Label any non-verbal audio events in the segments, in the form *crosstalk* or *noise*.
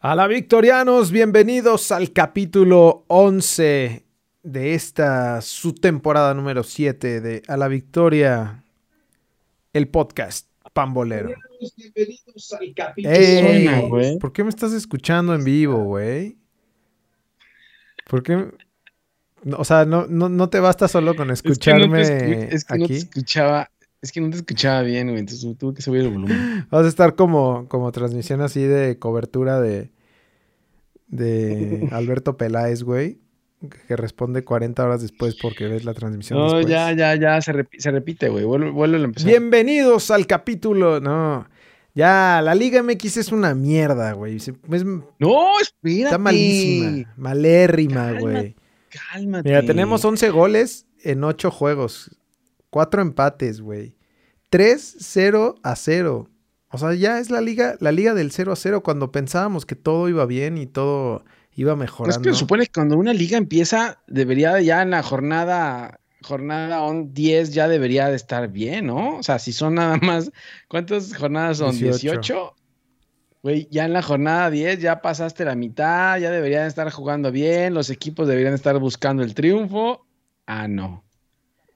A la Victorianos, bienvenidos al capítulo 11 de esta su temporada número 7 de A la Victoria, el podcast Pambolero. Bienvenidos al capítulo Ey, Suena, güey. ¿Por qué me estás escuchando en vivo, güey? ¿Por qué? O sea, no, no, no te basta solo con Es que no escucharme te escu- es que no te aquí. escuchaba, es que no te escuchaba bien, güey. Entonces tuve que subir el volumen. *laughs* Vas a estar como, como transmisión así de cobertura de, de *laughs* Alberto Peláez, güey. Que responde 40 horas después porque ves la transmisión No, después. ya, ya, ya, se, repi- se repite, güey. Vuelve, vuelve a empezar. Bienvenidos al capítulo. No. Ya, la Liga MX es una mierda, güey. Es- No, espérate. está malísima. Malérrima, Cálmate. güey. Cálmate. Mira, tenemos 11 goles en 8 juegos. 4 empates, güey. 3-0 a 0. O sea, ya es la liga, la liga del 0 a 0 cuando pensábamos que todo iba bien y todo iba Es mejorando. que se supone que cuando una liga empieza, debería ya en la jornada, jornada on 10 ya debería de estar bien, ¿no? O sea, si son nada más, ¿cuántas jornadas son? 18. 18. Güey, ya en la jornada 10 ya pasaste la mitad, ya deberían estar jugando bien, los equipos deberían estar buscando el triunfo. Ah, no.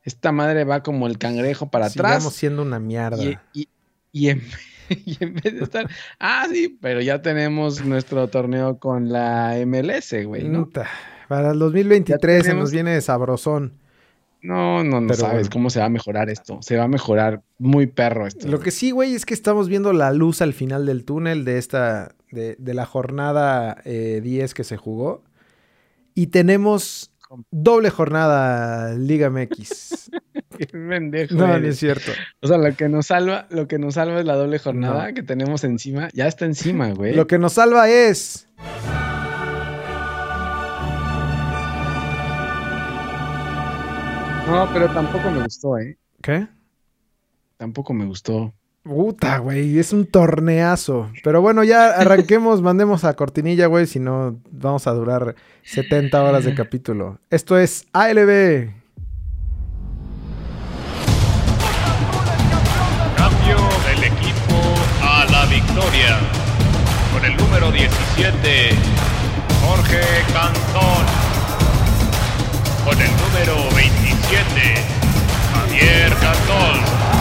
Esta madre va como el cangrejo para Sigamos atrás. siendo una mierda. Y, y- y en, *laughs* y en vez de estar. *laughs* Ah, sí, pero ya tenemos nuestro torneo con la MLS, güey, ¿no? Para el 2023 se nos viene de sabrosón. No, no, no Pero sabes bueno. cómo se va a mejorar esto. Se va a mejorar muy perro esto. Lo que sí, güey, es que estamos viendo la luz al final del túnel de esta, de, de la jornada eh, 10 que se jugó. Y tenemos doble jornada Liga MX. *laughs* Qué pendejo No, no es cierto. O sea, lo que nos salva, lo que nos salva es la doble jornada No. que tenemos encima. Ya está encima, güey. Lo que nos salva es. No, pero tampoco me gustó, ¿eh? ¿Qué? Tampoco me gustó. Puta, güey, es un torneazo. Pero bueno, ya *laughs* arranquemos, mandemos a cortinilla, güey, si no vamos a durar 70 horas de capítulo. Esto es ALB. Cambio del equipo a la victoria. Con el número 17, Jorge Cantón. Con el número 27, Javier Cantón.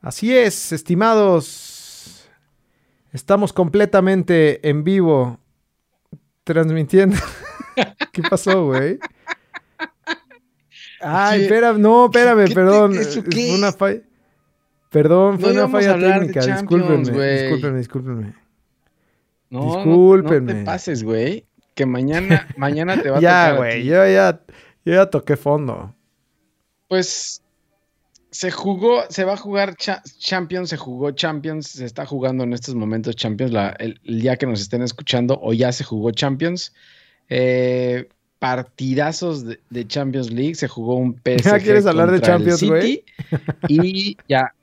Así es, estimados. Estamos completamente en vivo transmitiendo. *laughs* ¿Qué pasó, güey? *laughs* Ay, ¿Qué? espera, no, espérame, ¿Qué perdón. eso eh, qué Fue una falla. Perdón, fue No una falla técnica. Discúlpenme, güey. discúlpenme, discúlpenme. No, no- te pases, güey. Que mañana, mañana te va a *laughs* Ya, tocar a güey, yo ya, yo ya toqué fondo. Pues se jugó, se va a jugar cha- Champions, se jugó Champions, se está jugando en estos momentos Champions, la- el, el día que nos estén escuchando, o ya se jugó Champions. Eh, partidazos de, de Champions League, se jugó un PSG. *laughs* ¿Ya quieres hablar de Champions, güey? City, Y ya,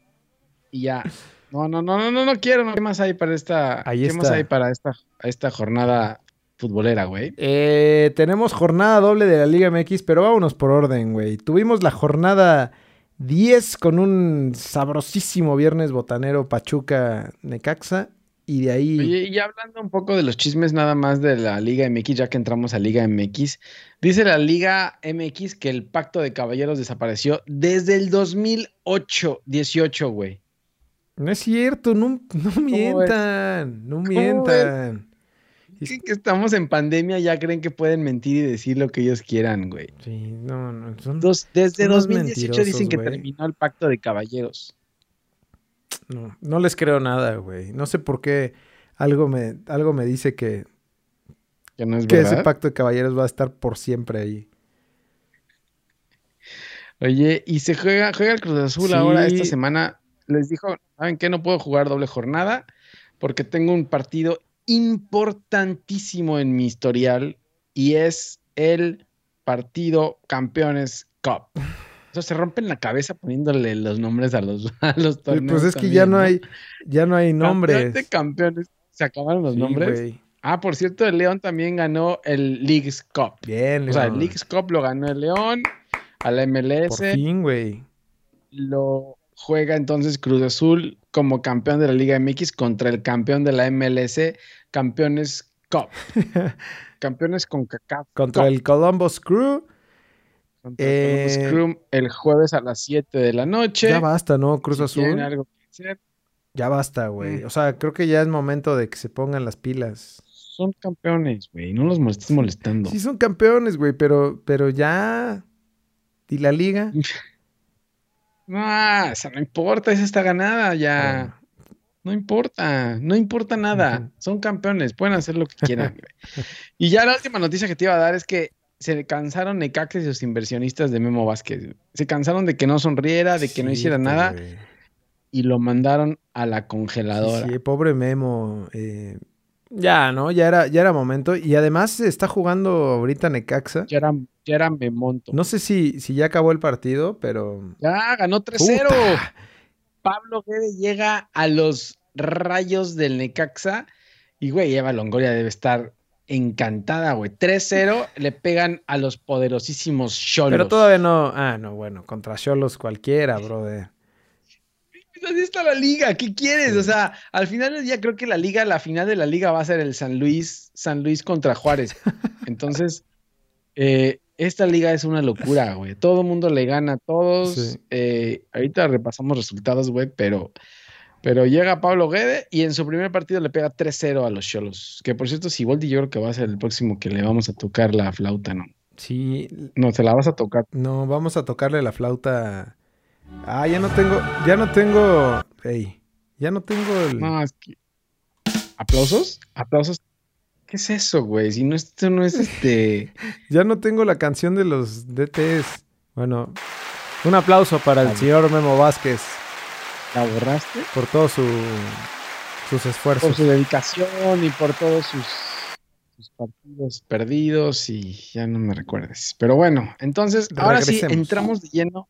y ya. No, no, no, no, no, no quiero. ¿Qué más hay para esta? Ahí ¿Qué más hay para esta, esta jornada futbolera, güey? Eh, tenemos jornada doble de la Liga MX, pero vámonos por orden, güey. Tuvimos la jornada 10 con un sabrosísimo viernes botanero Pachuca Necaxa. Y de ahí. Oye, y hablando un poco de los chismes nada más de la Liga MX, ya que entramos a Liga MX, dice la Liga MX que el pacto de caballeros desapareció desde el 2008, 18, güey. No es cierto, no, no mientan, no mientan. *laughs* Que, estamos en pandemia, ya creen que pueden mentir y decir lo que ellos quieran, güey. Sí, no, no. Son, Dos- desde Son unos 2018 dicen que güey. terminó el pacto de caballeros. no, no les creo nada, güey. No sé por qué algo me, algo me dice que, Que no es que ese pacto de caballeros va a estar por siempre ahí. Oye, y se juega, juega el Cruz Azul ahora esta semana. Les dijo, ¿saben qué? No puedo jugar doble jornada porque tengo un partido importantísimo en mi historial y es el partido Campeones Cup. Sea, se rompen la cabeza poniéndole los nombres a los, *laughs* a los Pues, torneos. pues es que también, ya no hay, ya no hay nombres. de campeones. Se acabaron los Sí, nombres. Ah, por cierto, el León también ganó el Leagues Cup. Bien, O sea, el León. Leagues Cup lo ganó el León. a la MLS. Por fin, güey. Lo juega entonces Cruz Azul como campeón de la Liga MX contra el campeón de la MLS, campeones Cup. *laughs* campeones con CACAF. Contra Cup. el Columbus Crew. Contra el Columbus Eh, Crew el jueves a las 7 de la noche. Ya basta, ¿no? Cruz Si Azul. algo que hacer, Ya basta, güey. Mm. O sea, creo que ya es momento de que se pongan las pilas. son campeones, güey. No los estés molestando. Sí son campeones, güey, pero, pero ya... ¿Y la liga? *laughs* No, esa no importa, esa está ganada ya. No importa, no importa nada. Son campeones, pueden hacer lo que quieran. y ya la última noticia que te iba a dar es que se cansaron Necaxa y sus inversionistas de Memo Vázquez. Se cansaron de que no sonriera, de que no hiciera nada y lo mandaron a la congeladora. sí, pobre Memo. eh, ya, ¿no? Ya era, ya era momento. Y además se está jugando ahorita Necaxa. Ya era, ya era Memonto. No sé si, si ya acabó el partido, pero... Ya ganó 3-0. ¡Puta! Pablo Guede llega a los rayos del Necaxa y, güey, Eva Longoria debe estar encantada, güey. 3-0 le pegan a los poderosísimos Cholos. Pero todavía no... Ah, no, bueno. Contra Cholos cualquiera, brother. Pues Así está la liga, ¿qué quieres? Sí. O sea, al final del día creo que la liga, la final de la liga va a ser el San Luis, San Luis contra Juárez. *laughs* Entonces, eh, esta liga es una locura, *laughs* güey. Todo el mundo le gana a todos. Sí. Eh, ahorita repasamos resultados, güey, pero, pero llega Pablo Guede y en su primer partido le pega 3-0 a los Cholos. Que por cierto, Siboldi yo creo que va a ser el próximo que le vamos a tocar la flauta, ¿no? Sí, No, se la vas a tocar. no, vamos a tocarle la flauta. Ah, ya no tengo... Ya no tengo... Ey, ya no tengo el... No, es que... ¿Aplausos? ¿Aplausos? ¿Qué es eso, güey? Si no, esto no es este... *laughs* Ya no tengo la canción de los DTs. Bueno, un aplauso para el señor Memo Vázquez ¿La borraste? por todo su sus Por esfuerzos. su dedicación y por todos sus, sus partidos perdidos y ya no me recuerdes. Pero bueno, entonces, ahora sí, entramos de lleno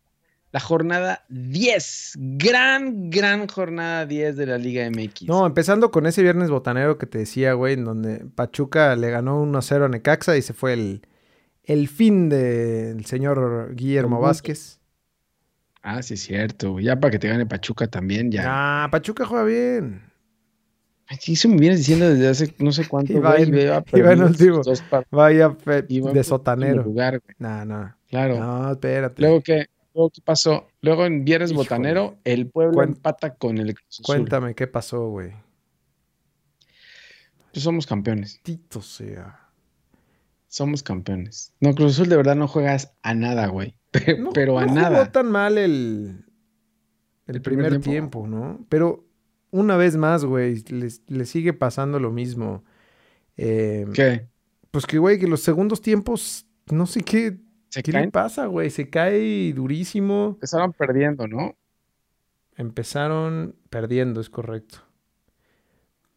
la jornada 10. Gran, gran jornada 10 de la Liga MX. No, empezando con ese viernes botanero que te decía, güey, en donde Pachuca le ganó 1-0 a Necaxa y se fue el, el fin del señor Guillermo. Vázquez. Ah, sí, es cierto. Ya para que te gane Pachuca también, ya. Ah, Pachuca juega bien. Sí, eso me vienes diciendo desde hace no sé cuánto. Iba güey, en- *laughs* en último. Vaya fe- iba en de sotanero. No, no. Claro. No, espérate. Luego que luego qué pasó? Luego en Viernes Híjole. Botanero, el pueblo empata con el Cruz Azul. Cuéntame qué pasó, güey. Pues somos campeones. Tito sea. Somos campeones. No, Cruz Azul de verdad no juegas a nada, güey. *laughs* Pero, No, pero a no nada. jugó tan mal el, el, El primer, primer tiempo. tiempo. ¿no? Pero una vez más, güey, le sigue pasando lo mismo. Eh, ¿Qué? pues que, güey, que los segundos tiempos, no sé qué, Se qué le pasa, güey. Se cae durísimo. Empezaron perdiendo, ¿no? Empezaron perdiendo, es correcto.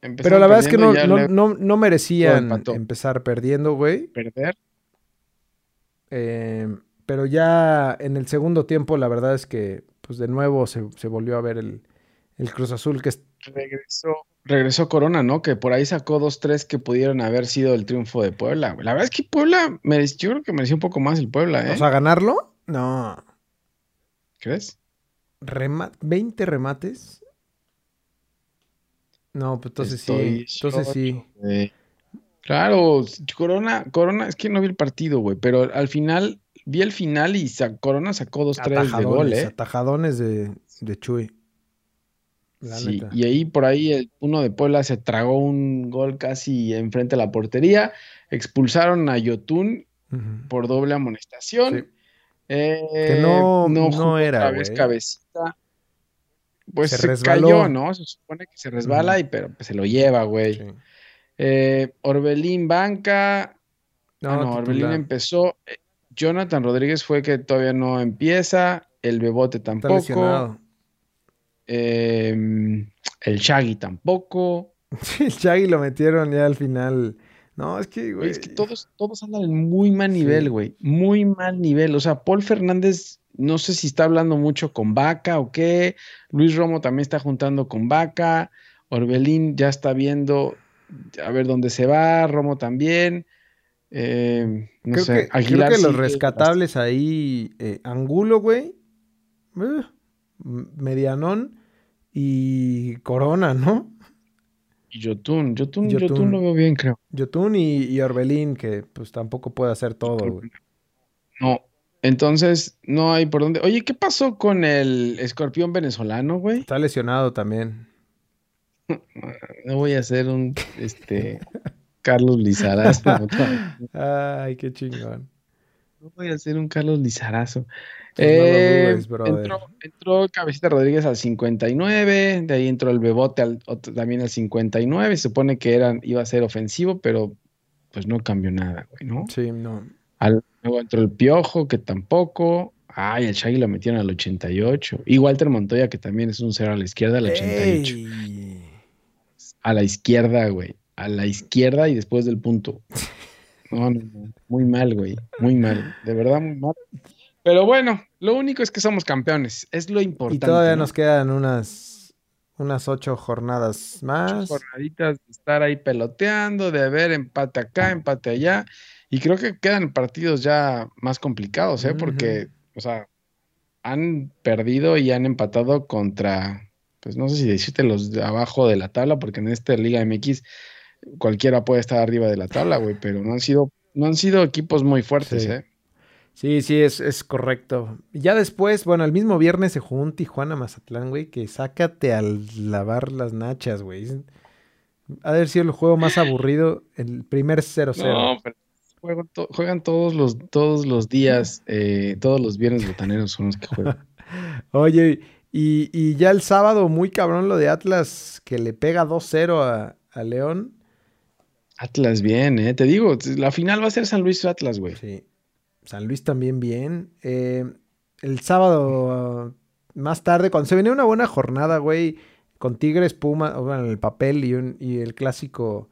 Pero la verdad es que no, no, no, no merecían empezar perdiendo, güey. perder. Eh, pero ya en el segundo tiempo, la verdad es que, pues de nuevo se, se volvió a ver el, el Cruz Azul, que es- Regresó, regresó Corona, ¿no? Que por ahí sacó dos, tres que pudieron haber sido el triunfo de Puebla. La verdad es que Puebla, merec- yo creo que mereció un poco más el Puebla, ¿eh? O sea, ganarlo, no. ¿Crees? Rema- 20 remates. No, pues entonces Estoy sí. Entonces sí. Claro, Corona, Corona, es que no vi el partido, güey, pero al final, vi el final y sa- Corona sacó dos, tres de gol, Atajadones, ¿eh? atajadones de, de Chuy. La Sí, neta. y ahí por ahí el uno de Puebla se tragó un gol casi enfrente a la portería. Expulsaron a Yotun por doble amonestación. Sí. Eh, Que no- no era, otra vez cabecita. Pues Se se, resbaló. cayó, ¿no? Se supone que se resbala, y pero pues, se lo lleva, güey. Sí. Eh, Orbelín banca. No, Ah, no, Orbelín empezó. Eh, Jonathan Rodríguez fue que todavía no empieza. El Bebote tampoco. Eh, el Shaggy tampoco. *laughs* Sí, el Chagui lo metieron ya al final. No, es que, Güey, es que todos, todos andan en muy mal Sí. nivel, güey. Muy mal nivel. O sea, Paul Fernández, no sé si está hablando mucho con Vaca o qué. Luis Romo también está juntando con Vaca. Orbelín ya está viendo a ver dónde se va. Romo también. Eh, no creo, sé, que, creo Aguilar que sí los es rescatables ahí, eh, Angulo, güey, eh, Medianón y Corona, ¿no? Y Yotun, Yotun, Yotun. Yotun lo veo bien, creo. Yotun y, y Orbelín, que pues tampoco puede hacer todo, güey. No, entonces no hay por dónde. Oye, ¿qué pasó con el escorpión venezolano, güey? Está lesionado también. *laughs* No voy a hacer un este *laughs* Carlos Lizarazo. *laughs* Ay, qué chingón. No voy a hacer un Carlos Lizarazo. No Eh, dudes, entró, entró Cabecita Rodríguez al 59, de ahí entró el Bebote al, otro- también al 59. Se supone que eran, iba a ser ofensivo, pero pues no cambió nada, güey, ¿no? Sí, no. Al- luego entró el Piojo, que tampoco. Ay, el Shaggy lo metieron al 88. Y Walter Montoya, que también es un cero a la izquierda, al 88. Ey. A la izquierda, güey. A la izquierda y después del punto. *laughs* No, no, no. Muy mal, güey. Muy mal. De verdad, muy mal. Pero bueno, lo único es que somos campeones. Es lo Y importante. todavía ¿no? nos quedan unas, unas ocho jornadas Ocho más. jornaditas de estar ahí peloteando, de ver empate acá, empate allá. Y creo que quedan partidos ya más complicados, ¿eh? Porque, o sea, han perdido y han empatado contra, pues no sé si decirte los de abajo de la tabla, porque en esta Liga MX cualquiera puede estar arriba de la tabla, güey, pero no han sido, no han sido equipos muy fuertes, Sí. ¿eh? Sí, sí, es, es correcto. Ya después, bueno, el mismo viernes se jugó un Tijuana Mazatlán, güey, que sácate al lavar las nachas, güey. Ha de haber sido el juego más aburrido, el primer 0-0. No, pero juegan, to- juegan todos los, todos los días, eh, todos los viernes botaneros son los que juegan. *laughs* Oye, y, y ya el sábado, muy cabrón lo de Atlas, que le pega 2-0 a, a León. Atlas bien, ¿eh? Te digo, la final va a ser San Luis Atlas, güey. Sí. San Luis también bien. Eh, el sábado, más tarde, cuando se venía una buena jornada, güey, con Tigres, Puma, bueno, el papel y, un, y el clásico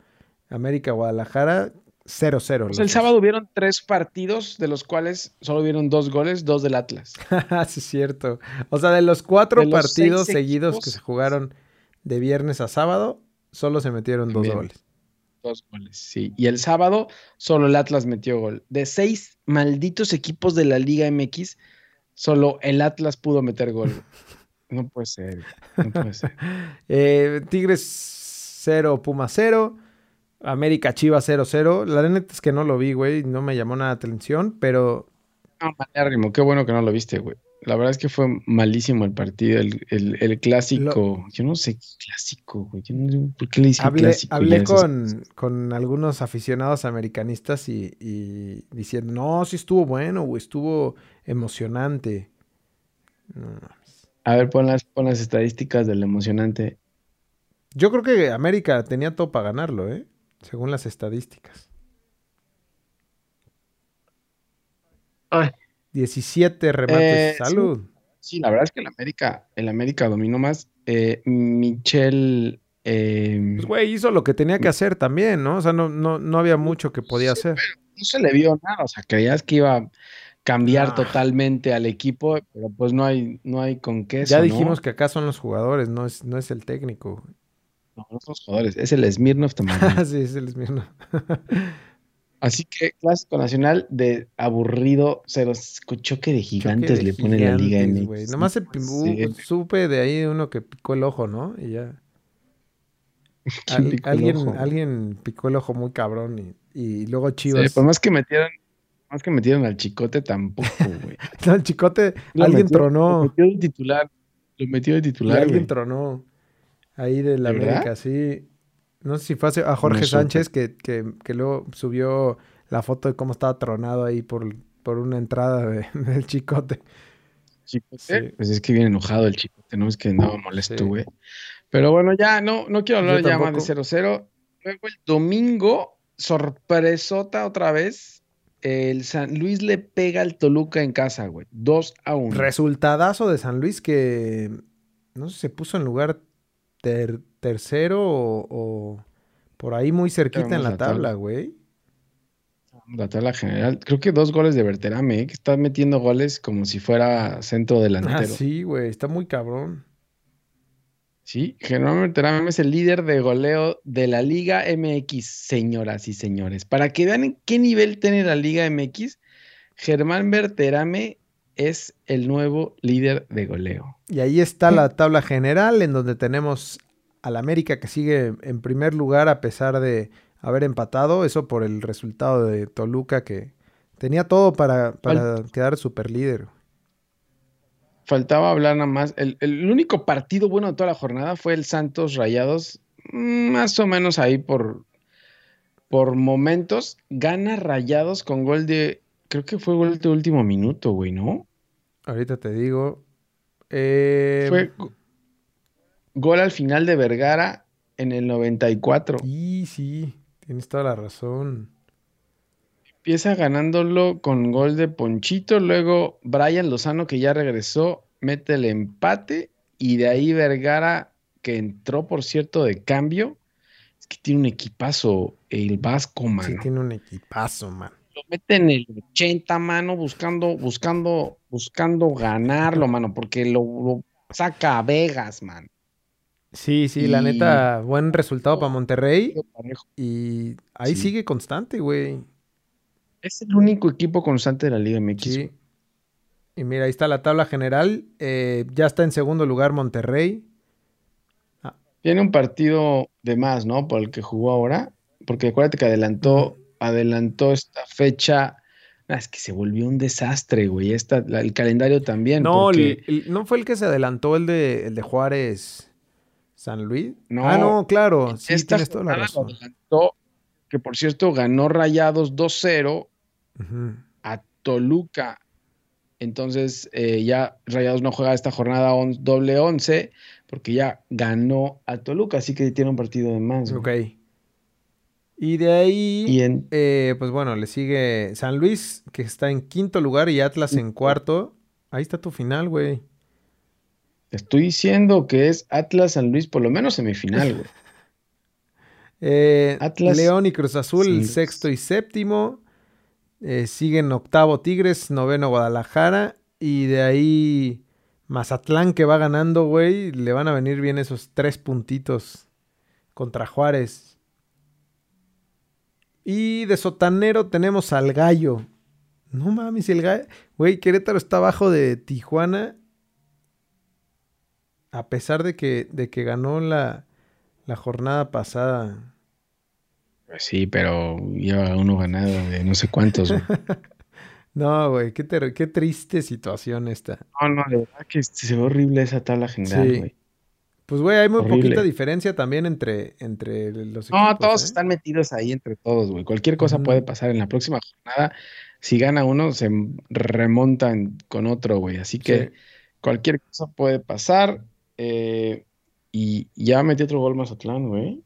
América Guadalajara, 0-0. O sea, los el sábado hubieron tres partidos, de los cuales solo hubieron dos goles, dos del Atlas. *laughs* sí, es cierto. O sea, de los cuatro De los partidos seguidos equipos. que se jugaron de viernes a sábado, solo se metieron dos goles. Dos goles, sí. Y el sábado solo el Atlas metió gol. De seis malditos equipos de la Liga MX, solo el Atlas pudo meter gol. *laughs* No puede ser, no puede ser. *laughs* Eh, Tigres 0, Puma 0. América Chivas 0-0. La neta es que no lo vi, güey. No me llamó nada la atención, pero No, malérrimo, qué bueno que no lo viste, güey. La verdad es que fue malísimo el partido, el, el- el clásico. Yo no sé qué clásico, güey. Yo no sé por qué le dicen hablé, clásico. hablé con, con algunos aficionados americanistas y, y diciendo, no, sí estuvo bueno, güey, estuvo emocionante. No. A ver, pon las, pon las estadísticas del emocionante. Yo creo que América tenía todo para ganarlo, ¿eh? Según las estadísticas. Ay. 17 remates. Eh. Salud. Sí, la verdad es que el América, el América dominó más. Eh, Michel. eh, Pues, güey, hizo lo que tenía que hacer también, ¿no? O sea, no, no, no había mucho que podía Sí, hacer. no se le vio nada. O sea, creías que iba a cambiar Ah. totalmente al equipo, pero pues no hay, no hay con qué. ya dijimos ¿no? que acá son los jugadores, no es, no es el técnico. No, no son los jugadores, es el Smirnoff *laughs* Tamaulipas. sí, es el mismo. *laughs* Así que clásico nacional de aburrido, cero choque de gigantes Choque de le pone la Liga gigantes, MX. Nomás se puede uh, supe de ahí uno que picó el ojo, ¿no? Y ya. *laughs* ¿Quién Al- picó el alguien, ojo? alguien picó el ojo muy cabrón y, y luego Sí, Chivas. pues más que metieron, más que metieron al chicote tampoco, *laughs* güey. No, el chicote, Lo alguien metió- Lo tronó. metió de titular. Lo metió de y titular, alguien tronó. Ahí de la. América, sí. No sé si fue a Jorge No. Sánchez que, que, que luego subió la foto de cómo estaba tronado ahí por, por una entrada de- *laughs* del chicote. Chicote, Sí. Pues es que viene enojado el chicote, no es que andaba molesto, Sí. güey. Pero bueno, ya no, no quiero hablar Yo ya más de tampoco. 0-0. Luego el domingo, sorpresota otra vez. El San Luis le pega al Toluca en casa, güey. 2 a 1. Resultadazo de San Luis que no sé, se puso en lugar ter- tercero o, o por ahí muy cerquita en la la tabla. tabla, güey. La tabla general. Creo que dos goles de Berterame, ¿eh? que está metiendo goles como si fuera centro delantero. Ah, sí, güey, está muy cabrón. Sí, Germán Berterame es el líder de goleo de la Liga MX, señoras y señores. Para que vean en qué nivel tiene la Liga MX, Germán Berterame es el nuevo líder de goleo. Y ahí está la tabla general en donde tenemos al América que sigue en primer lugar a pesar de haber empatado, eso por el resultado de Toluca que tenía todo para, para quedar super líder. Faltaba hablar nada más. El, el, único partido bueno de toda la jornada fue el Santos Rayados, mm, más o menos ahí por, por momentos. Gana Rayados con gol de, creo que fue gol de último minuto, güey, ¿no? Ahorita te digo. Eh, fue gol al final de Vergara en el 94. Sí, sí, tienes toda la razón. Empieza ganándolo con gol de Ponchito, luego Brian Lozano que ya regresó, mete el empate y de ahí Vergara que entró por cierto de cambio. Es que tiene un equipazo el Vasco, mano. Sí, tiene un equipazo, man. Lo mete en el 80, mano, buscando, buscando, buscando ganarlo, mano, porque lo, lo saca a Vegas, man. Sí, sí, la neta, buen resultado para Monterrey. Y ahí Sí. sigue constante, güey. Es el único equipo constante de la Liga MX. Sí. Y mira, ahí está la tabla general. Eh, ya está en segundo lugar Monterrey. Tiene un partido de más, ¿no? Por el que jugó ahora. Porque acuérdate que adelantó, adelantó esta fecha. Ah, es que se volvió un desastre, güey. Esta, la- el calendario también. No, porque- el- el- no fue el que se adelantó el de, el de Juárez San Luis. No, ah, no, claro. Sí, esta tienes toda la razón. adelantó, que por cierto ganó Rayados 2-0 Ujú. a Toluca. Entonces eh, ya Rayados no juega esta jornada on- doble 11 porque ya ganó a Toluca, así que tiene un partido de más. güey. Ok. Y de ahí, Y en, eh, pues bueno, le sigue San Luis, que está en quinto lugar, y Atlas en cuarto. Ahí está tu final, güey. Te estoy diciendo que es Atlas San Luis, por lo menos semifinal, güey. *laughs* Eh, Atlas- León y Cruz Azul, Sí. sexto y séptimo. Eh, siguen octavo Tigres, noveno Guadalajara. Y de ahí Mazatlán que va ganando, güey. Le van a venir bien esos tres puntitos contra Juárez. Y de sotanero tenemos al Gallo. No mames, el Gallo. Güey, Querétaro está abajo de Tijuana. A pesar de que, de que ganó la, la jornada pasada. Pues sí, pero lleva uno ganado de no sé cuántos. güey. *laughs* No, güey, qué, triste situación esta. No, no, de verdad que se ve horrible esa tabla general, Sí. güey. Pues, güey, hay muy Horrible. poquita diferencia también entre, entre los No, equipos. todos ¿eh? están metidos ahí entre todos, güey. Cualquier cosa puede pasar en la próxima jornada. Si gana uno, se remontan con otro, güey. Así que Sí. cualquier cosa puede pasar. Eh, y ya metió otro gol Mazatlán, güey.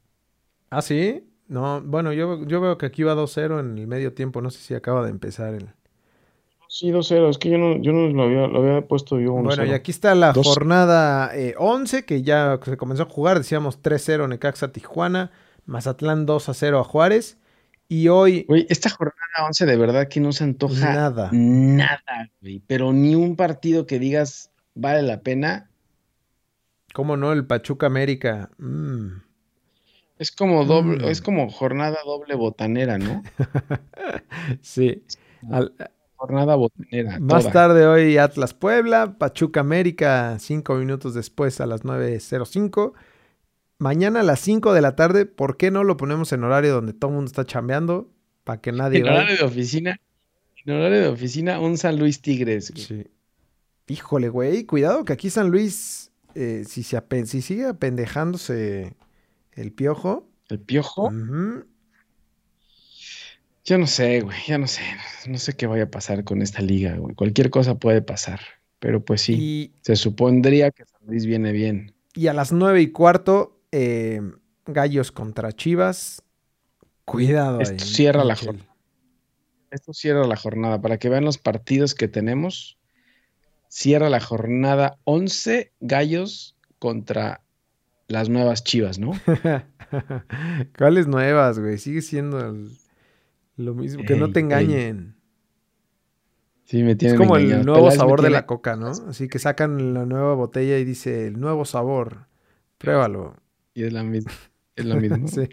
Ah, sí. No, bueno, yo, yo veo que aquí va 2-0 en el medio tiempo. No sé si acaba de empezar el. Sí, 2-0. Es que yo no, yo no lo había, lo había puesto yo 1-0. Bueno, y aquí está la Dos- jornada eh, 11, que ya se comenzó a jugar. Decíamos 3-0 Necaxa Tijuana, Mazatlán 2-0 a Juárez. Y hoy, Güey, esta jornada 11 de verdad que no se antoja nada. nada, güey. Pero ni un partido que digas vale la pena. ¿Cómo no? El Pachuca América. Mm. Es como doble, Mm. es como jornada doble botanera, ¿no? *laughs* Sí. Al- Jornada botanera. Más toda. tarde hoy Atlas Puebla, Pachuca América, cinco minutos después a las 9.05. Mañana a las 5 de la tarde, ¿por qué no lo ponemos en horario donde todo el mundo está chambeando? Para que nadie En horario de oficina, en horario de oficina, un San Luis Tigres. güey. Sí. Híjole, güey, cuidado que aquí San Luis, eh, si, se apen- si sigue apendejándose el piojo, El piojo. Yo no sé, güey, ya no sé. No sé qué vaya a pasar con esta liga, güey. Cualquier cosa puede pasar. Pero pues sí, y, se supondría que San Luis viene bien. y a las 9 y cuarto, eh, Gallos contra Chivas. Cuidado ahí. Esto cierra la jornada. Esto cierra la jornada. Para que vean los partidos que tenemos, cierra la jornada 11 gallos contra las nuevas chivas, ¿no? *laughs* ¿Cuáles nuevas, güey? Sigue siendo el- lo mismo. Que no te ey. engañen. Sí, me Es tienen como el nuevo Peláez sabor de tiene- la coca, ¿no? Así que sacan la nueva botella y dice el nuevo sabor. Pruébalo. Y es la misma. Es lo mismo. *laughs* Sí.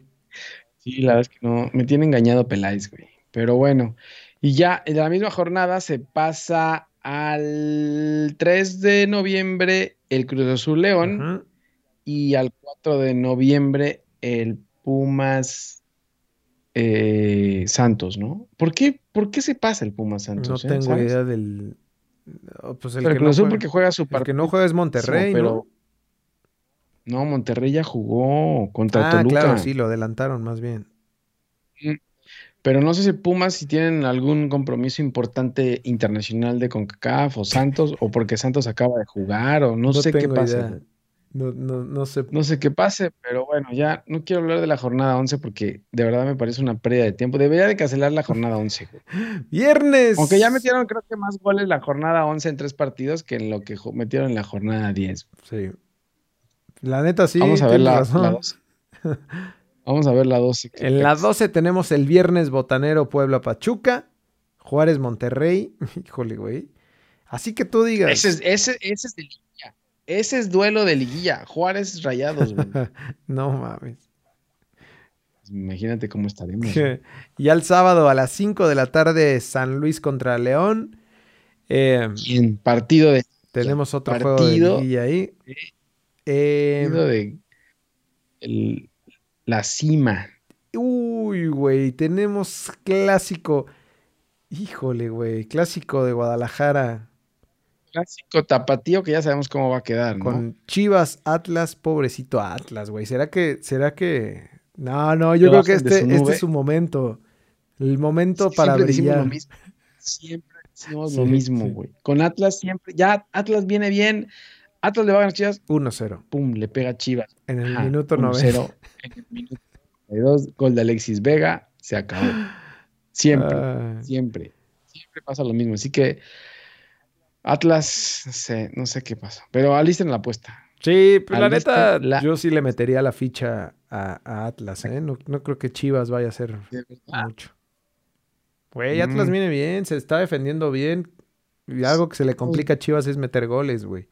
Sí, la verdad es que no, me tiene engañado Peláez, güey. Pero bueno, y ya en la misma jornada se pasa al 3 de noviembre el Cruz Azul León y al 4 de noviembre el Pumas eh, Santos, ¿no? ¿Por qué, ¿Por qué se pasa el Pumas No Santos? eh? tengo ¿Sabes? idea del. no, Pues el Pero el Cruz no Azul juega, porque juega su el que partido. no juega es Monterrey, pero ¿no? no, Monterrey ya jugó contra Ah, Toluca. claro, sí, lo adelantaron más bien. Pero no sé si Pumas si tienen algún compromiso importante internacional de CONCACAF o Santos, o porque Santos acaba de jugar, o no, sé qué pasa. No, no, no sé. No sé qué pase, pero bueno, ya no quiero hablar de la jornada 11 porque de verdad me parece una pérdida de tiempo. Debería de cancelar la jornada 11. güey. *laughs* ¡Viernes! Aunque ya metieron creo que más goles la jornada 11 en tres partidos que en lo que metieron en la jornada 10. Sí. La neta, sí. Vamos a ver la, la 12. *laughs* Vamos a ver la 12. qué En la pex. 12 tenemos el viernes Botanero Puebla Pachuca, Juárez Monterrey. *laughs* Híjole, güey. Así que tú digas. Ese es, ese, ese es de liguilla. Ese es duelo de liguilla. Juárez Rayados, güey. *laughs* no mames. Imagínate cómo estaremos. güey. *laughs* y al sábado a las 5 de la tarde San Luis contra León. Eh, Bien, partido de, tenemos otro Partido. juego de liguilla ahí. Eh, partido de el- la cima. uy, güey. Tenemos clásico. Híjole, güey. Clásico de Guadalajara. Clásico tapatío que ya sabemos cómo va a quedar, ¿no? Con Chivas, Atlas, pobrecito Atlas, güey. ¿Será que, será que? No, no, yo Que creo que este, este es su momento. El momento Sí, para siempre decimos lo mismo. Siempre decimos Sí, lo mismo, sí. güey. Con Atlas siempre, ya Atlas viene bien. Atlas le va a ganar Chivas, 1-0. pum, le pega Chivas. En el Ajá, minuto 90. 1-0. En el minuto 92, gol de Alexis Vega, se acabó. Siempre. Ah, Siempre, siempre pasa lo mismo. Así que Atlas, no sé, no sé qué pasa. Pero alisten la apuesta. sí, pues la neta, la- yo sí le metería la ficha a, a Atlas, ¿eh? No, no creo que Chivas vaya a verdad. mucho. Güey, Atlas Mm. viene bien, se está defendiendo bien. Y algo que se le complica a Chivas es meter goles, güey.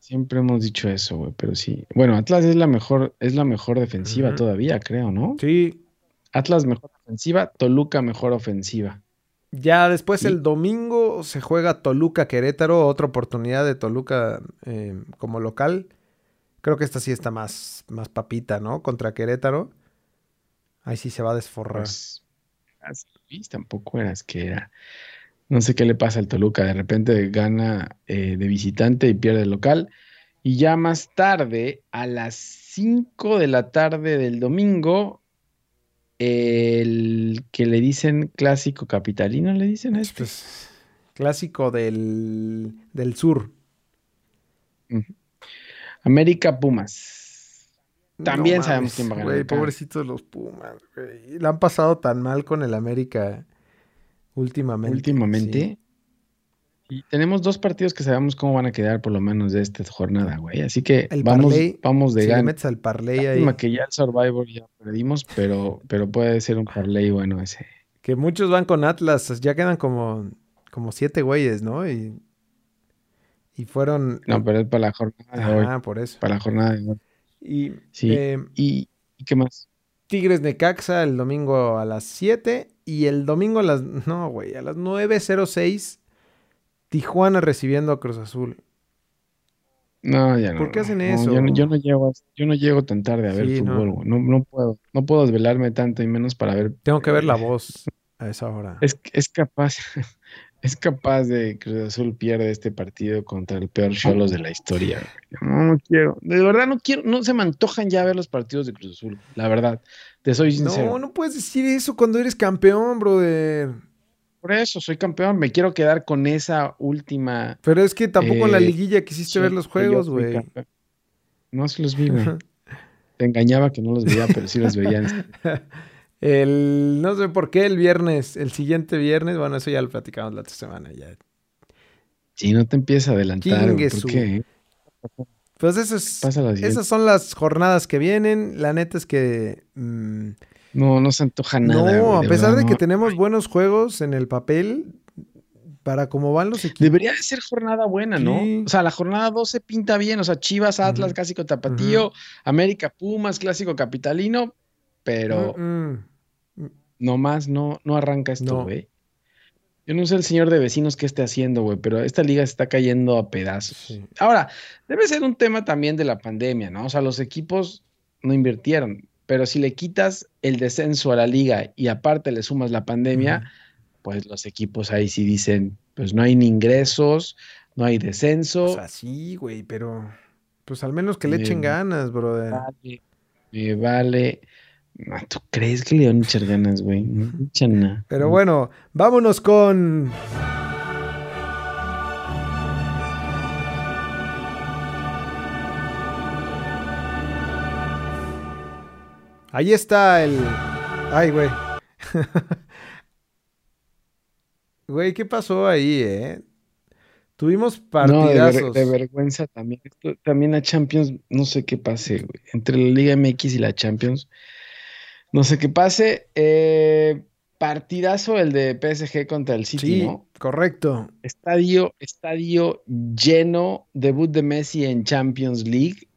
Siempre hemos dicho eso, güey, pero sí. Bueno, Atlas es la mejor, es la mejor defensiva todavía, creo, ¿no? Sí, Atlas mejor defensiva, Toluca mejor ofensiva. Ya después el domingo se juega Toluca Querétaro, otra oportunidad de Toluca eh, como local. Creo que esta sí está más, más papita, ¿no? Contra Querétaro. Ahí sí se va a desforrar. Pues, Luis tampoco eras que era. No sé qué le pasa al Toluca, de repente gana eh, de visitante y pierde el local. Y ya más tarde, a las 5 de la tarde del domingo, el que le dicen clásico capitalino, le dicen a este. Pues, clásico del, del sur. América Pumas. También No sabemos mames, quién va a ganar Güey, pobrecitos los Pumas, güey. La han pasado tan mal con el América últimamente. últimamente. sí. Y tenemos dos partidos que sabemos cómo van a quedar por lo menos de esta jornada, güey. Así que El vamos, parlay, vamos de Si le gana. metes al parlay ahí, Lástima que ya el Survivor ya perdimos, pero, pero puede ser un parlay bueno ese. que muchos van con Atlas, ya quedan como, como siete güeyes, ¿no? Y, y fueron... No, pero es para la jornada de hoy. Ah, por eso. Para la jornada de hoy. Y Sí. eh, ¿Y, y qué más? Tigres Necaxa el domingo a las 7 y el domingo a las... No, güey, a las 9.06 Tijuana recibiendo a Cruz Azul. No, ya no. ¿Por qué hacen no, eso? Yo no, yo no llego, yo no llego tan tarde a ver Sí, fútbol, güey. No, no puedo, no puedo desvelarme tanto y menos para ver. Tengo que ver la *laughs* voz a esa hora. Es, es capaz, es capaz de que Cruz Azul pierde este partido contra el peor Cholos de la historia. No, no quiero. De verdad no quiero, no se me antojan ya ver los partidos de Cruz Azul, la verdad. Te soy sincero. No, no puedes decir eso cuando eres campeón, brother. Por eso soy campeón, me quiero quedar con esa última. Pero es que tampoco en la Eh, liguilla quisiste ver los juegos, güey. No se los vi, güey. *laughs* Te engañaba que no los veía, pero sí los veía. *laughs* El, no sé por qué el viernes, el siguiente viernes, bueno, eso ya lo platicamos la otra semana ya. Si no te empieza a adelantar, ¿por qué? Pues eso es- esas son las jornadas que vienen. La neta es que mm, No, no se antoja nada. no, güey, a pesar verdad, de que no. tenemos buenos juegos en el papel, para cómo van los equipos. Debería de ser jornada buena, ¿no? Sí. O sea, la jornada 12 pinta bien. O sea, Chivas, Atlas, clásico tapatío, América, Pumas, clásico capitalino, pero Mm, mm. nomás no, no arranca esto, No. güey. Yo no sé el señor de vecinos qué esté haciendo, güey, pero esta liga se está cayendo a pedazos. Sí. Ahora, debe ser un tema también de la pandemia, ¿no? O sea, los equipos no invirtieron, pero si le quitas el descenso a la liga y aparte le sumas la pandemia, pues los equipos ahí sí dicen, pues no hay ni ingresos, no hay descenso. O sea, sí, güey, pero pues al menos que le Eh, echen ganas, brother. vale, me vale. No, ¿Tú crees que le van a echar ganas, güey? No echan nada. Pero bueno, vámonos con. Ahí está el. Ay, güey. *laughs* Güey, ¿qué pasó ahí, eh? Tuvimos No, de, ver- partidazos. de vergüenza también. También la Champions, no sé qué pase, güey. Entre la Liga MX y la Champions, no sé qué pase. Eh, partidazo el de PSG contra el City, sí, ¿no? correcto. Estadio, estadio lleno, debut de Messi en Champions League.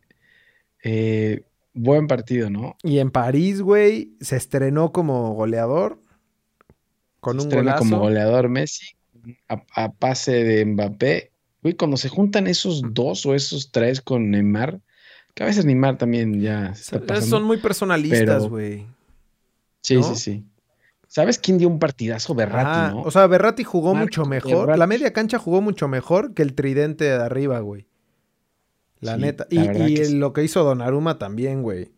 Eh, buen partido, ¿no? Y en París, güey, se estrenó como goleador. Con un golazo. como goleador Messi, a, a pase de Mbappé. Güey, cuando se juntan esos dos o esos tres con Neymar, que a veces Neymar también ya se está Son- pasando. Son muy personalistas, güey. Sí, ¿no? sí, sí. ¿Sabes quién dio un partidazo? Berratti, Ah, ¿no? O sea, Berratti jugó Marco mucho mejor. La media cancha jugó mucho mejor que el tridente de arriba, güey. La Sí, neta. la Y, verdad y que sí. lo que hizo Donnarumma también, güey.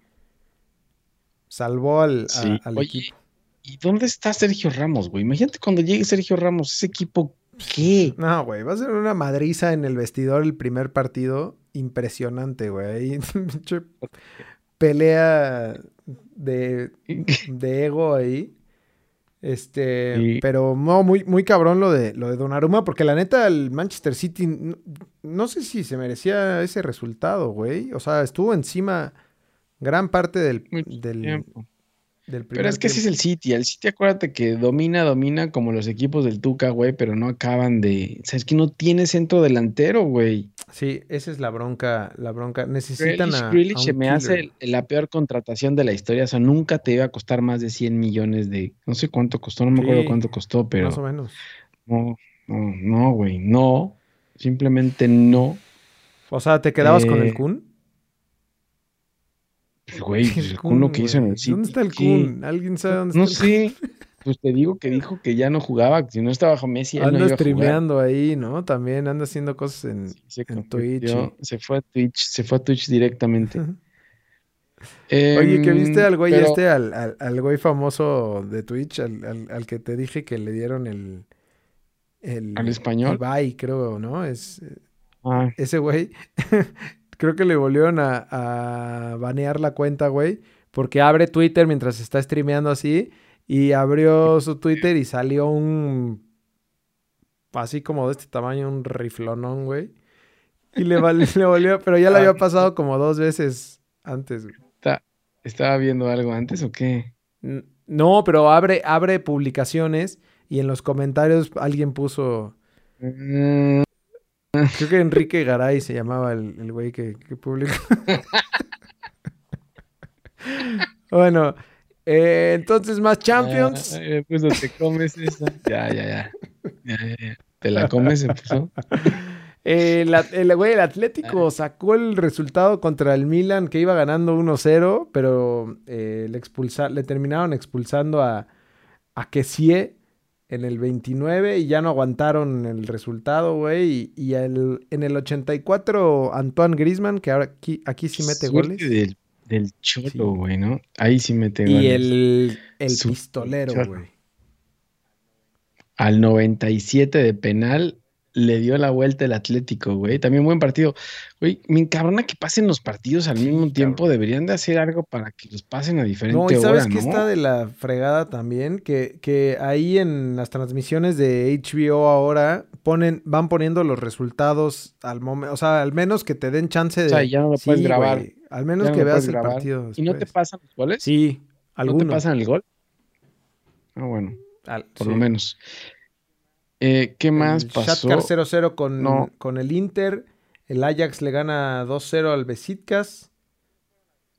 Salvó al, a- Sí. al Oye, equipo. ¿y dónde está Sergio Ramos, güey? Imagínate cuando llegue Sergio Ramos, ese equipo, ¿qué? No, güey, va a ser una madriza en el vestidor el primer partido. Impresionante, güey. *laughs* Pelea de, *laughs* de ego ahí. Este, Sí. pero no, muy, muy cabrón lo de, lo de Donnarumma, porque la neta, el Manchester City, no, no sé si se merecía ese resultado, güey. O sea, estuvo encima gran parte del, del. Del Pero es que ese es el City. El City, acuérdate que domina, domina como los equipos del Tuca, güey, pero no acaban de. O sea, es que no tiene centro delantero, güey. Sí, esa es la bronca, la bronca. Necesitan Grealish, a, Grealish a se me hace killer. la peor contratación de la historia. O sea, nunca te iba a costar más de 100 millones de. No sé cuánto costó, no me acuerdo cuánto costó, pero. Más o menos. No, no, no, güey, no. Simplemente no. O sea, ¿te quedabas con el Eh, Kun? Pues, Güey, *laughs* pues, El el Kun lo que hizo en el City. ¿Dónde está el. Kun? ¿Alguien sabe dónde No está el sé. *laughs* Pues te digo que dijo que ya no jugaba, que si no estaba bajo Messi, no Anda jugar. streameando ahí, ¿no? También anda haciendo cosas en, Sí, se en Twitch. se fue a Twitch, se fue a Twitch directamente. *laughs* Oye, ¿que viste Em, al güey pero- este, al, al, al güey famoso de Twitch, al, que te dije que le dieron el... el ¿Al español? Ibai, creo, ¿no? Es, Ah, ese güey, creo que le volvieron a, a banear la cuenta, güey, porque abre Twitter mientras está streameando así y abrió su Twitter y salió un, así como de este tamaño, un riflonón, güey. Y le, *laughs* volvió, pero ya le había pasado como dos veces antes, güey. está- ¿Estaba viendo algo antes o qué? No, pero abre, abre publicaciones y en los comentarios alguien puso, Mm, creo que Enrique Garay se llamaba el, el güey que, que publicó. *laughs* bueno, eh, entonces más Champions. ah, eh, pues, te comes esa. Ya, ya, ya. Ya, ya, ya. Te la comes. Eh, *laughs* el, el güey, el Atlético sacó el resultado contra el Milan que iba ganando 1-0, pero eh, le, expulsa- le terminaron expulsando a, a Kessie en el 29 y ya no aguantaron el resultado, güey. Y, y el- en el 84 Antoine Griezmann, que ahora aquí, aquí sí mete Suerte goles. Del, del cholo, Sí. güey, ¿no? Ahí sí mete Y goles. el, el Su- pistolero, güey. Al 97 de penal le dio la vuelta el Atlético, güey. También buen partido. Güey, me encabrona que pasen los partidos al Sí, mismo tiempo. cabrón. Deberían de hacer algo para que los pasen a diferente No, y sabes hora, que ¿no? está de la fregada también, que, que ahí en las transmisiones de HBO ahora ponen, van poniendo los resultados al momento, o sea, al menos que te den chance de. O sea, ya no lo puedes Sí, grabar. güey, al menos no que veas el grabar. partido. ¿Y no te pasan los goles? Sí, ¿No te algunos. pasan el gol? Ah, bueno, Al- por sí. lo menos. Eh, ¿Qué más el pasó? Shakhtar 0-0 con, No. con el Inter. El Ajax le gana 2-0 al Besiktas.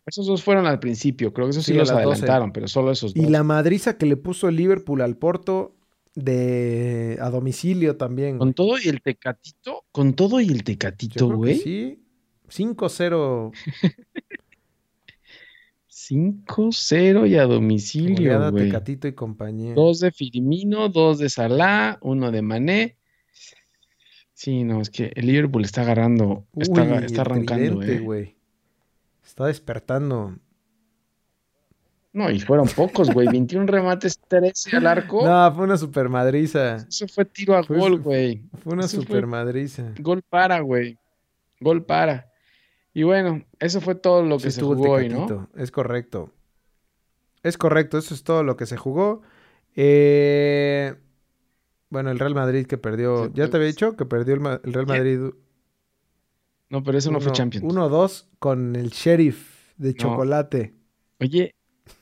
Esos dos fueron al principio, creo que esos sí, los las 12. adelantaron, pero solo esos dos. Y la madriza que le puso el Liverpool al Porto de a domicilio también. Con todo y el tecatito, con todo y el Yo tecatito, güey. sí. 5-0 *laughs* 5-0 y a domicilio, güey. Tecatito y compañía. Dos de Firmino, dos de Salah, uno de Mané. Sí, no, es que el Liverpool está agarrando, está, Uy, está el arrancando, eh. Está despertando. No, y fueron pocos, güey. *laughs* 21 remates, 13 al arco. No, fue una super madriza. Eso fue tiro a Fue- gol, güey. Fue una Eso fue- super madriza. Gol para, güey. Gol para. Y bueno, eso fue todo lo que Sí se jugó hoy, ¿no? Es correcto. Es correcto, eso es todo lo que se jugó. Eh, bueno, el Real Madrid que perdió. Sí, ya te había pues. dicho que perdió el, Ma- el Real. Madrid No, pero eso no fue uno- Champions. 1-2 con el Sheriff de chocolate Oye.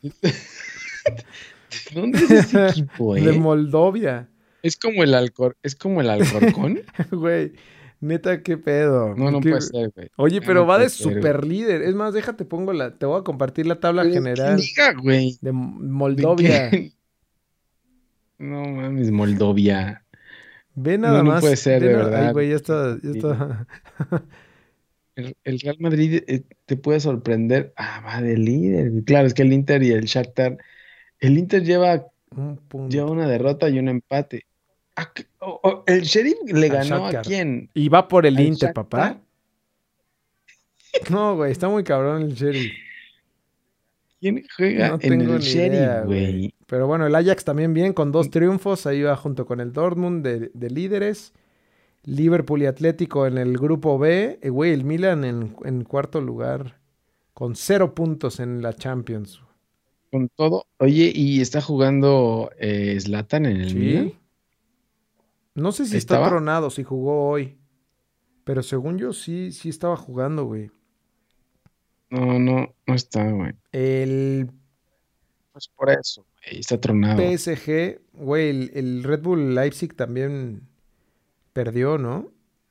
*laughs* ¿Dónde es ese *laughs* equipo, de eh? Moldovia. Es como el Alcor, es como el Alcorcón. *laughs* Güey, neta, qué pedo. No, no Qué- puede ser, güey. Oye, No, pero no va de ser, super líder. Es más, déjate, pongo la. Te voy a compartir la tabla Pero, ¿qué general liga, güey? de ¿De Moldovia. No mames, Moldovia. Ve nada no más. puede ser, de verdad. Güey, ya está. Ya está. El, el Real Madrid eh, te puede sorprender. Ah, va de líder. Claro, es que el Inter y el Shakhtar. El Inter lleva, Un lleva una derrota y un empate. El Sheriff le ganó a quién? Y va por el ¿Al Inter, Shakhtar? papá. No, güey, está muy cabrón el Sheriff. ¿Quién juega No en tengo el ni Sheriff, idea, güey? Pero bueno, el Ajax también bien, con dos triunfos. Ahí va junto con el Dortmund de, de líderes. Liverpool y Atlético en el grupo B. Eh, güey, el Milan en, en cuarto lugar. Con cero puntos en la Champions. Con todo. Oye, ¿y está jugando eh, Zlatan en el Sí. Milan? No sé si está tronado, si jugó hoy. Pero según yo, sí, sí estaba jugando, güey. No, no, no está, güey. El Pues por eso, güey. Está tronado. PSG, güey, el, el Red Bull Leipzig también perdió, ¿no?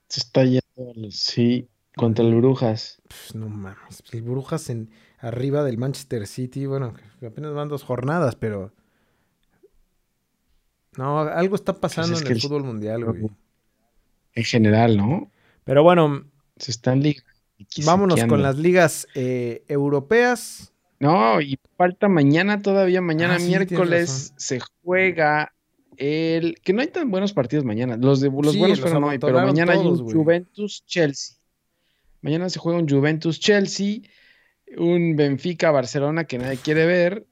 Se está yendo, sí, contra el Brujas. Pues no mames, el Brujas en arriba del Manchester City, bueno, apenas van dos jornadas, pero no, algo está pasando Pues es en el el- fútbol mundial, güey. En general, ¿no? Pero bueno, Se están vámonos con las ligas eh, europeas. No, y falta mañana todavía, mañana Ah, sí, miércoles se juega el... Que no hay tan buenos partidos mañana. Los, de, los Sí, buenos los fueron hoy, pero mañana hay un. Juventus-Chelsea. Mañana se juega un Juventus-Chelsea, un Benfica-Barcelona que nadie quiere ver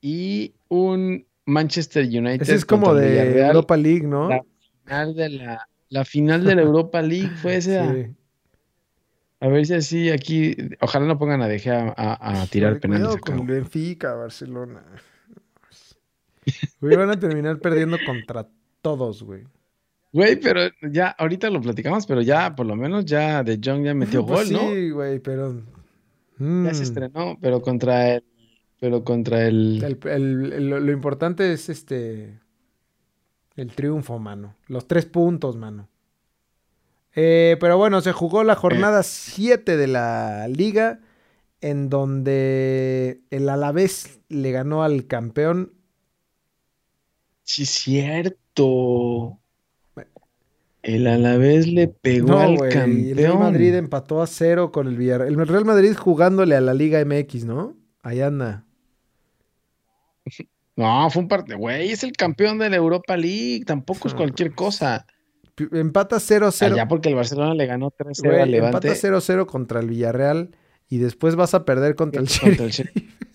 y un Manchester United Ese es como de Villarreal. Europa League, ¿no? La final de la, la final de la Europa League fue *laughs* esa. Sí. A ver si así aquí, ojalá no pongan a De Gea a, a tirar penales acá, con. Benfica, Barcelona. Güey, van a terminar perdiendo contra todos, güey. Güey, pero ya, ahorita lo platicamos, pero ya, por lo menos ya De Jong ya metió *laughs* Pues gol, ¿no? Sí, güey, pero. Ya Mm. se estrenó, pero contra el, pero contra el, El- el- el- lo, importante es este. El triunfo, mano. Los tres puntos, mano. Eh, pero bueno, se jugó la jornada 7 de la liga. En donde el Alavés le ganó al campeón. Sí, cierto. El Alavés le pegó No, al campeón. El Real Madrid empató a cero con el Villarreal. El Real Madrid jugándole a la Liga MX, ¿no? Ahí anda. No, fue un partido, güey, es el campeón de la Europa League, tampoco es No, cualquier cosa. P- Empata 0-0. Allá porque el Barcelona le ganó 3-0 Güey, al empata Levante 0-0 contra el Villarreal. Y después vas a perder contra el contra el Sheriff. Sheriff. *laughs*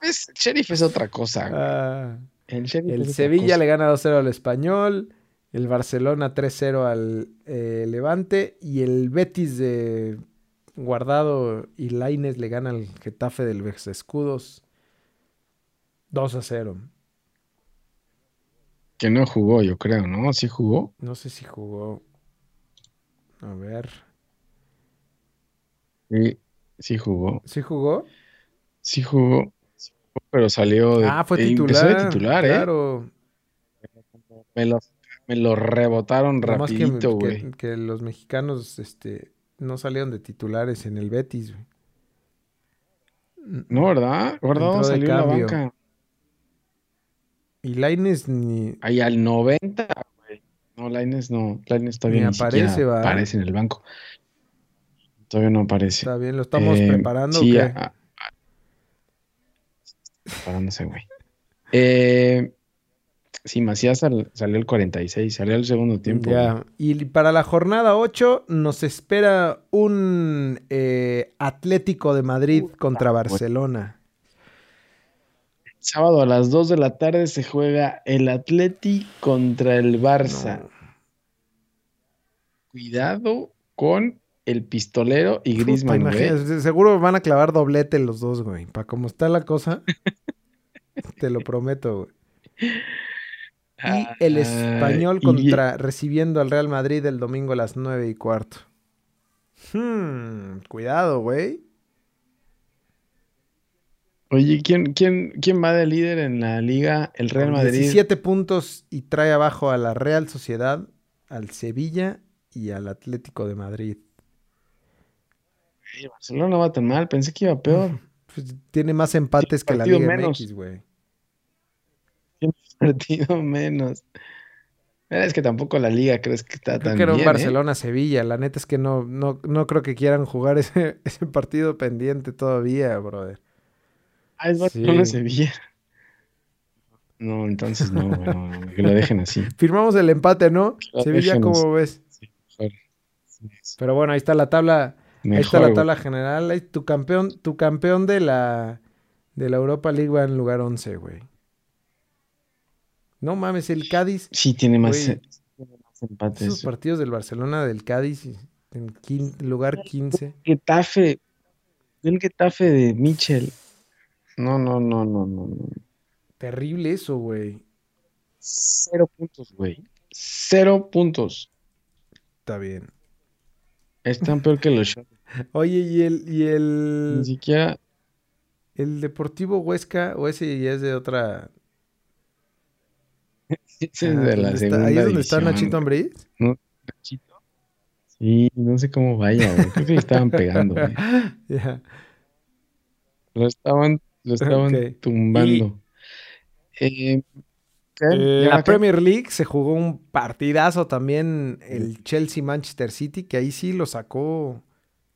Es- el Sheriff es otra cosa. Ah. El, Sheriff es El otra Sevilla cosa. le gana 2-0 al Español. El Barcelona 3-0 al eh, Levante. Y el Betis de Guardado y Laines le gana al Getafe del Escudos 2-0. Que no jugó, yo creo, ¿no? Sí jugó. No sé si jugó. A ver. Sí, sí jugó. ¿Sí jugó? Sí jugó. Sí jugó, pero salió de, Ah, fue empezó titular. de titular, ¿eh? Claro. Me lo, me lo rebotaron rapidito, que, güey. que los mexicanos este, no salieron de titulares en el Betis, güey. No, ¿verdad? Guardado de salió en la banca. Y Laines ni. Ahí al 90, güey. No, Laines no. Laines todavía Ni ni, aparece, ¿va? aparece en el banco. Todavía no aparece. Está bien, lo estamos Eh, preparando. o Sí, qué? a- a- preparándose, güey. Eh, sí, Macías sal- salió el 46, salió el segundo tiempo. Ya. Y para la jornada 8 nos espera un eh, Atlético de Madrid contra Barcelona. Sábado a las 2 de la tarde se juega el Atleti contra el Barça. No. Cuidado con el pistolero y Griezmann, güey. imagínate, seguro van a clavar doblete los dos, güey. Para cómo está la cosa, *laughs* te lo prometo, güey. Y el Ah, español y- contra recibiendo al Real Madrid el domingo a las 9 y cuarto. Hmm, cuidado, güey. Oye, ¿quién, quién, ¿quién va de líder en la liga? El Real Madrid. 17 puntos y trae abajo a la Real Sociedad, al Sevilla y al Atlético de Madrid. Ey, Barcelona no va tan mal, pensé que iba *laughs* peor. Pues, tiene más empates que la Liga menos. MX, güey. *laughs* Partido menos. Eh, Es que tampoco la liga crees que está Creo tan que era un ¿eh? Barcelona-Sevilla. La neta es que no, no, no creo que quieran jugar *laughs* ese, ese partido pendiente todavía, brother. Ah, es Barcelona Sí. Sevilla. No, entonces no, güey, no, no, que lo dejen así. *laughs* Firmamos el empate, ¿no? Sevilla. ¿cómo ves? Sí, mejor. Sí. Pero bueno, ahí está la tabla. ahí está Mejor, la güey. tabla general. Ahí tu campeón, tu campeón de la de la Europa League va en lugar 11, güey. No mames, el Cádiz. Sí, tiene más, Güey. tiene más empates. Esos partidos del Barcelona del Cádiz en quin- lugar 15. Getafe. El Getafe de Michel. No, no, no, no, no, no. Terrible eso, güey. Cero puntos, güey. Cero puntos. Está bien. Están peor que los Shots. *laughs* Oye, y el, y Ni el, siquiera. el Deportivo Huesca, o ese ya es de otra. *laughs* Ese es Ah, de la ¿dónde está? segunda Ahí es donde está Nachito Ambriz. Nachito. Sí, no sé cómo vaya, güey. Creo que le estaban pegando, *laughs* güey. Ya. Lo estaban, lo estaban tumbando. Eh, ¿qué? Eh, ¿Y la? Premier League se jugó un partidazo también el Chelsea Manchester City, que ahí sí lo sacó.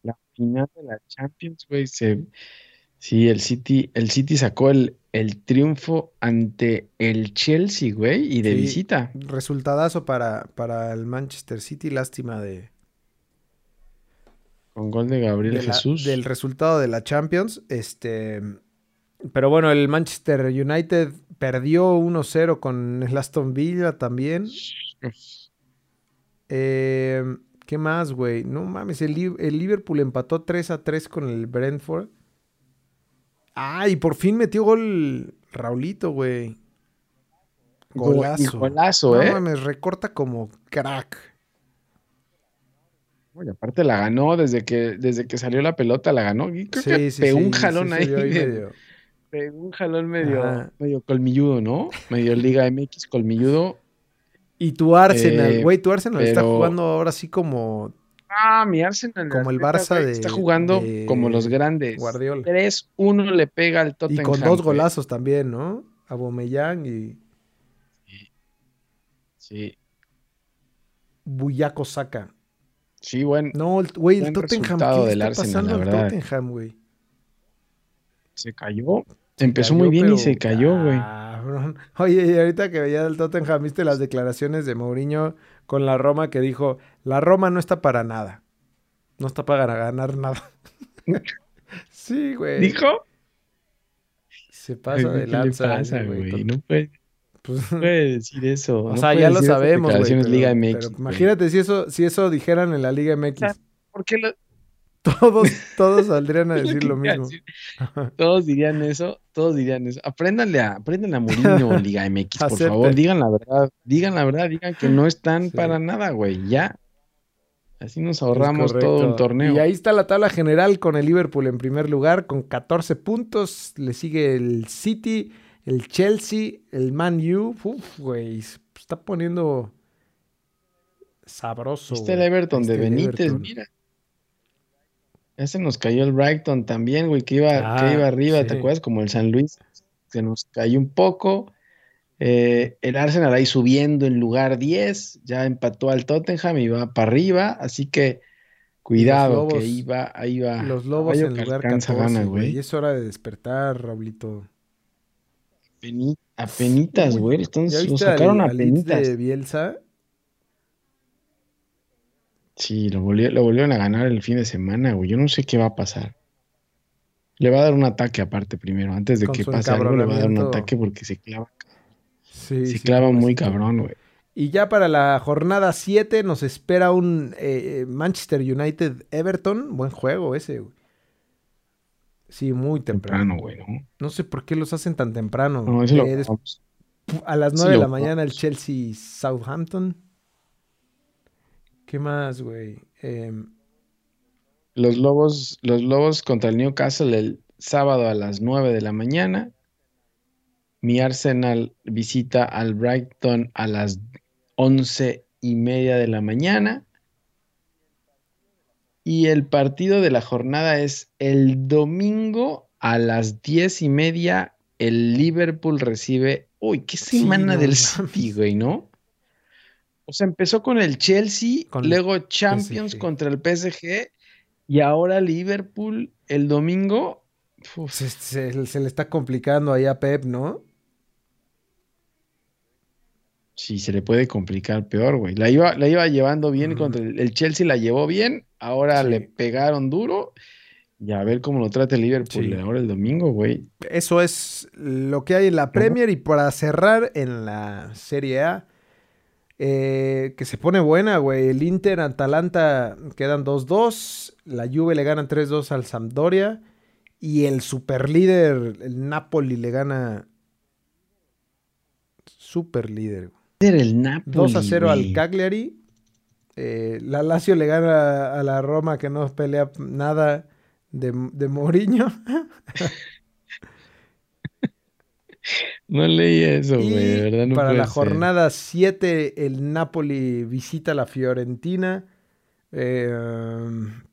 La final de la Champions, güey. Se... Sí, el City, el City sacó el, el triunfo ante el Chelsea, güey, y de Sí. visita. Resultadazo para, para el Manchester City, lástima de, Con gol de Gabriel de la- Jesús. del resultado de la Champions. Este, pero bueno, el Manchester United perdió 1-0 con el Aston Villa también. Eh, ¿Qué más, güey? No mames, el, el Liverpool empató 3-3 con el Brentford. Ah, y por fin metió gol Raulito, güey. Gol- Golazo. golazo, No ¿eh? mames, recorta como crack. Y aparte la ganó desde que, desde que salió la pelota, la ganó. Y creo Sí, que sí, pegó sí, un jalón ahí. vio de- medio- Un jalón medio, Ajá. medio colmilludo, ¿no? Medio Liga MX colmilludo. Y tu Arsenal, Eh, güey, tu Arsenal está jugando ahora sí como Ah, mi Arsenal. Como el Barça de- Está jugando de como los grandes. Guardiola. 3-1 le pega al Y Tottenham. con dos golazos también, ¿no? Abomellán y Sí, Buyaco Saka. sí, bueno. No, el- güey, el Tottenham, ¿qué del está Arsenal, pasando la al verdad. Tottenham, güey? Se cayó. Se Empezó cayó, muy bien pero y se cayó, güey. cabrón. *laughs* Oye, y ahorita que veía el Tottenham, ¿viste las declaraciones de Mourinho con la Roma que dijo, la Roma no está para nada. No está para ganar nada. *laughs* sí, güey. ¿Dijo? Se pasa de ¿Qué le lanza, pasa, güey? Tot- No puede, pues, no puede decir eso. *laughs* O no sea, ya lo sabemos, güey. declaraciones Pero, imagínate si eso, si eso dijeran en la Liga MX. sea, ¿Por qué lo- Todos, *laughs* todos saldrían a decir lo mismo. Todos dirían eso, todos dirían eso. Apréndanle a, apréndanle a Mourinho *laughs* Liga MX, por Acepten. favor. Digan la verdad, digan la verdad, digan que no están Sí. para nada, güey. Ya. Así nos ahorramos todo un torneo. Y ahí está la tabla general con el Liverpool en primer lugar con 14 puntos. Le sigue el City, el Chelsea, el Man U. Uf, güey. está poniendo sabroso. Este el. Everton de está el Benítez, Everton. mira. Ya se nos cayó el Brighton también, güey, que iba, que Ah, iba arriba, ¿te acuerdas? Como el San Luis, se nos cayó un poco. Eh, el Arsenal ahí subiendo en lugar 10, ya empató al Tottenham y va para arriba, así que cuidado, que Lobos- ahí va, ahí va. Los Lobos en que lugar alcanza 14, gana, güey. Y es hora de despertar, Raulito. Apeni- Apenitas, güey, ¿Ya lo sacaron al, Leeds apenitas. de Bielsa? Sí, lo, volvió- lo volvieron a ganar el fin de semana, güey. Yo no sé qué va a pasar. Le va a dar un ataque aparte primero, antes de Con que pase algo, le va a dar un ataque porque se clava, Sí, se sí, clava muy cabrón, güey. Y ya para la jornada 7 nos espera un eh, Manchester United Everton. Buen juego ese, güey. Sí, muy temprano. Temprano, güey, ¿no? No sé por qué los hacen tan temprano. No, lo Eh, a las sí 9 de la mañana el. Chelsea Southampton. ¿Qué más, güey? Em, Los Lobos, los Lobos contra el Newcastle el sábado a las 9 de la mañana. Mi Arsenal visita al Brighton a las once y media de la mañana. Y el partido de la jornada es el domingo a las diez y media. El Liverpool recibe. Uy, qué Sí, semana no del. City, güey, ¿no? O sea, empezó con el Chelsea, Con luego Champions PSG. contra el PSG y ahora Liverpool el domingo. Se, se- se le está complicando ahí a Pep, ¿no? sí, se le puede complicar peor, güey. La iba, la iba llevando bien contra el, el Chelsea, la llevó bien, ahora Sí. le pegaron duro. Y a ver cómo lo trata el Liverpool Sí. ahora el domingo, güey. Eso es lo que hay en la Premier y para cerrar en la Serie A, eh, que se pone buena, güey. El Inter, Atalanta quedan 2-2, la Juve le ganan 3-2 al Sampdoria y el superlíder, el Napoli, le gana superlíder. el Napoli, 2-0 al. Cagliari. Eh, la Lazio le gana a la Roma que no pelea nada de, de Mourinho. *laughs* No leí eso, güey. De verdad no para la ser. jornada 7, el Napoli visita a la Fiorentina. Eh,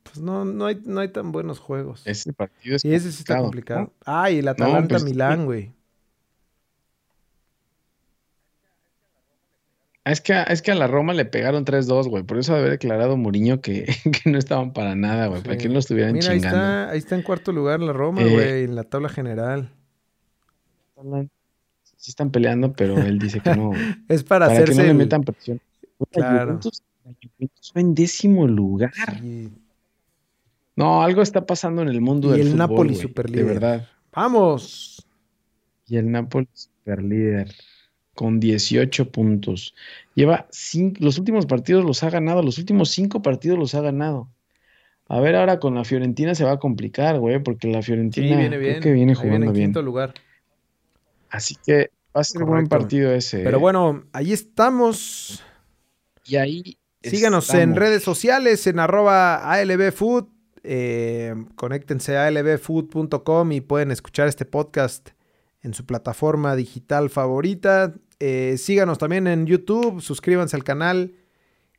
pues no, no, hay, no hay tan buenos juegos. Ese partido es y ese sí está complicado, complicado. Ah, y el Atalanta pues, Milán, güey. Ah, Es que, es que a la Roma le pegaron 3-2, güey. Por eso haber declarado Mourinho que, *laughs* que no estaban para nada, güey. Para que no estuvieran Mira, ahí está, ahí está en cuarto lugar la Roma, Eh, güey, en la tabla general. Sí están peleando, pero él dice que no. *laughs* Es para, para que hacerse no le el- metan presión. La Claro. Juventus, en décimo lugar. Sí. No, algo está pasando en el mundo Y del el fútbol, Napoli güey, superlíder. De verdad. ¡Vamos! Y el Napoli superlíder con 18 puntos. Lleva cinco, los últimos partidos los ha ganado, los últimos cinco partidos los ha ganado. A ver, ahora con la Fiorentina se va a complicar, güey, porque la Sí, Fiorentina viene creo bien. que viene jugando en bien. quinto lugar. Así que va a ser buen Correcto. partido ese. Pero ¿eh? bueno, ahí estamos. y ahí Síganos en redes sociales, en arroba ALBFood. Eh, conéctense a albfood.com y pueden escuchar este podcast en su plataforma digital favorita. Eh, síganos también en YouTube, suscríbanse al canal,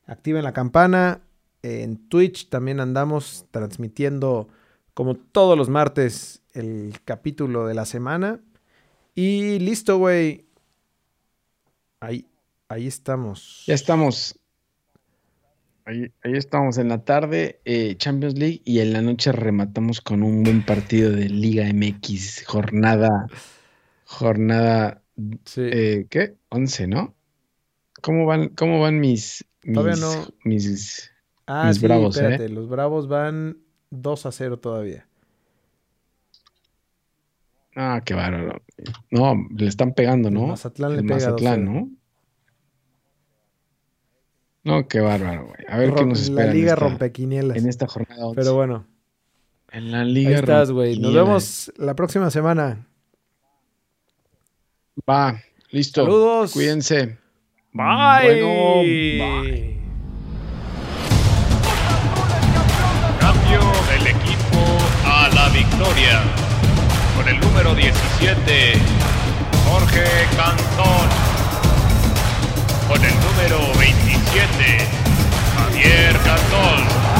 activen la campana. En Twitch también andamos transmitiendo como todos los martes el capítulo de la semana. Y listo, güey. Ahí, ahí estamos. Ya estamos. Ahí, ahí estamos en la tarde, eh, Champions League, y en la noche rematamos con un buen partido de Liga MX, jornada, jornada, Sí. eh, ¿qué? 11, ¿no? ¿Cómo van, cómo van mis, mis, Todavía no. mis- Ah, Mis sí, Bravos, ¿eh? espérate, los Bravos van 2 a 0 todavía. Ah, qué bárbaro. No, le están pegando, El ¿no? Mazatlán le El pega Mazatlán, 2-0. ¿no? No, qué bárbaro, güey. A ver qué nos espera la en Liga esta- Rompequinielas. en esta jornada 11. Pero bueno, En la ahí Liga estás, güey. Nos vemos la próxima semana. Va, listo. Saludos. Cuídense. Bye. Bueno, bye. el número 17, Jorge Cantón. Con el número 27, Javier Cantón.